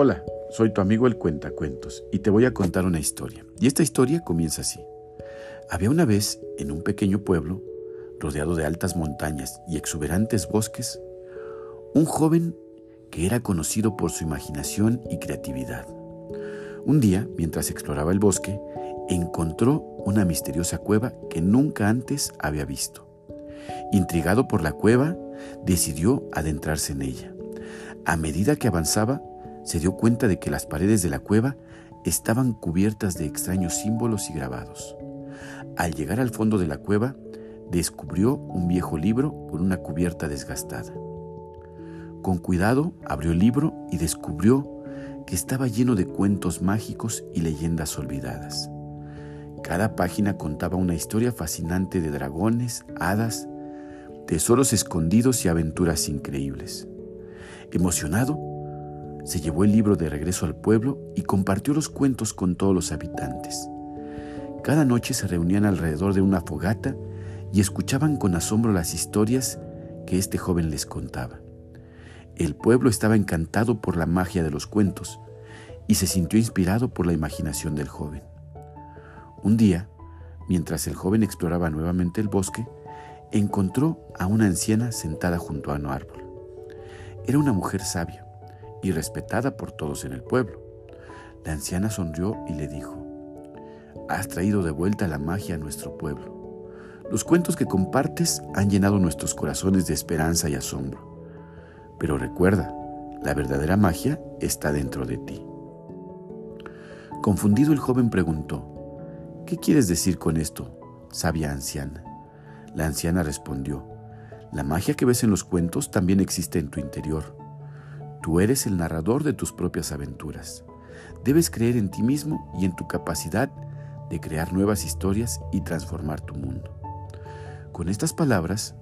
Hola, soy tu amigo el Cuentacuentos y te voy a contar una historia. Y esta historia comienza así. Había una vez, en un pequeño pueblo, rodeado de altas montañas y exuberantes bosques, un joven que era conocido por su imaginación y creatividad. Un día, mientras exploraba el bosque, encontró una misteriosa cueva que nunca antes había visto. Intrigado por la cueva, decidió adentrarse en ella. A medida que avanzaba, se dio cuenta de que las paredes de la cueva estaban cubiertas de extraños símbolos y grabados. Al llegar al fondo de la cueva, descubrió un viejo libro con una cubierta desgastada. Con cuidado abrió el libro y descubrió que estaba lleno de cuentos mágicos y leyendas olvidadas. Cada página contaba una historia fascinante de dragones, hadas, tesoros escondidos y aventuras increíbles. Emocionado, se llevó el libro de regreso al pueblo y compartió los cuentos con todos los habitantes. Cada noche se reunían alrededor de una fogata y escuchaban con asombro las historias que este joven les contaba. El pueblo estaba encantado por la magia de los cuentos y se sintió inspirado por la imaginación del joven. Un día, mientras el joven exploraba nuevamente el bosque, encontró a una anciana sentada junto a un árbol. Era una mujer sabia y respetada por todos en el pueblo. La anciana sonrió y le dijo, Has traído de vuelta la magia a nuestro pueblo. Los cuentos que compartes han llenado nuestros corazones de esperanza y asombro. Pero recuerda, la verdadera magia está dentro de ti. Confundido el joven preguntó, ¿Qué quieres decir con esto, sabia anciana? La anciana respondió, La magia que ves en los cuentos también existe en tu interior Tú eres el narrador de tus propias aventuras. Debes creer en ti mismo y en tu capacidad de crear nuevas historias y transformar tu mundo. Con estas palabras,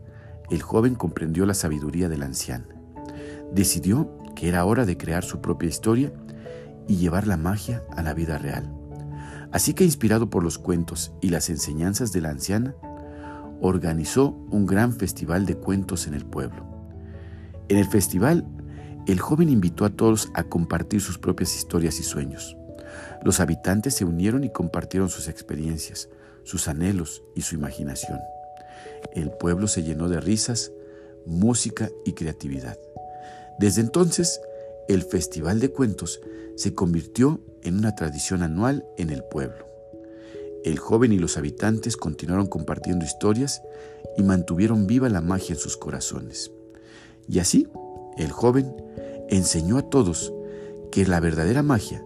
el joven comprendió la sabiduría del anciano. Decidió que era hora de crear su propia historia y llevar la magia a la vida real. Así que, inspirado por los cuentos y las enseñanzas de la anciana, organizó un gran festival de cuentos en el pueblo. En el festival el joven invitó a todos a compartir sus propias historias y sueños. Los habitantes se unieron y compartieron sus experiencias, sus anhelos y su imaginación. El pueblo se llenó de risas, música y creatividad. Desde entonces, el Festival de Cuentos se convirtió en una tradición anual en el pueblo. El joven y los habitantes continuaron compartiendo historias y mantuvieron viva la magia en sus corazones. Y así, el joven enseñó a todos que la verdadera magia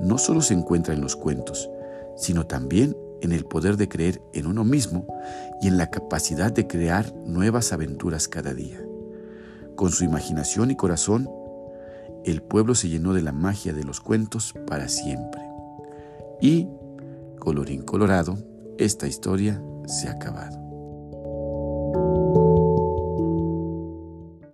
no solo se encuentra en los cuentos, sino también en el poder de creer en uno mismo y en la capacidad de crear nuevas aventuras cada día. Con su imaginación y corazón, el pueblo se llenó de la magia de los cuentos para siempre. Y, colorín colorado, esta historia se ha acabado.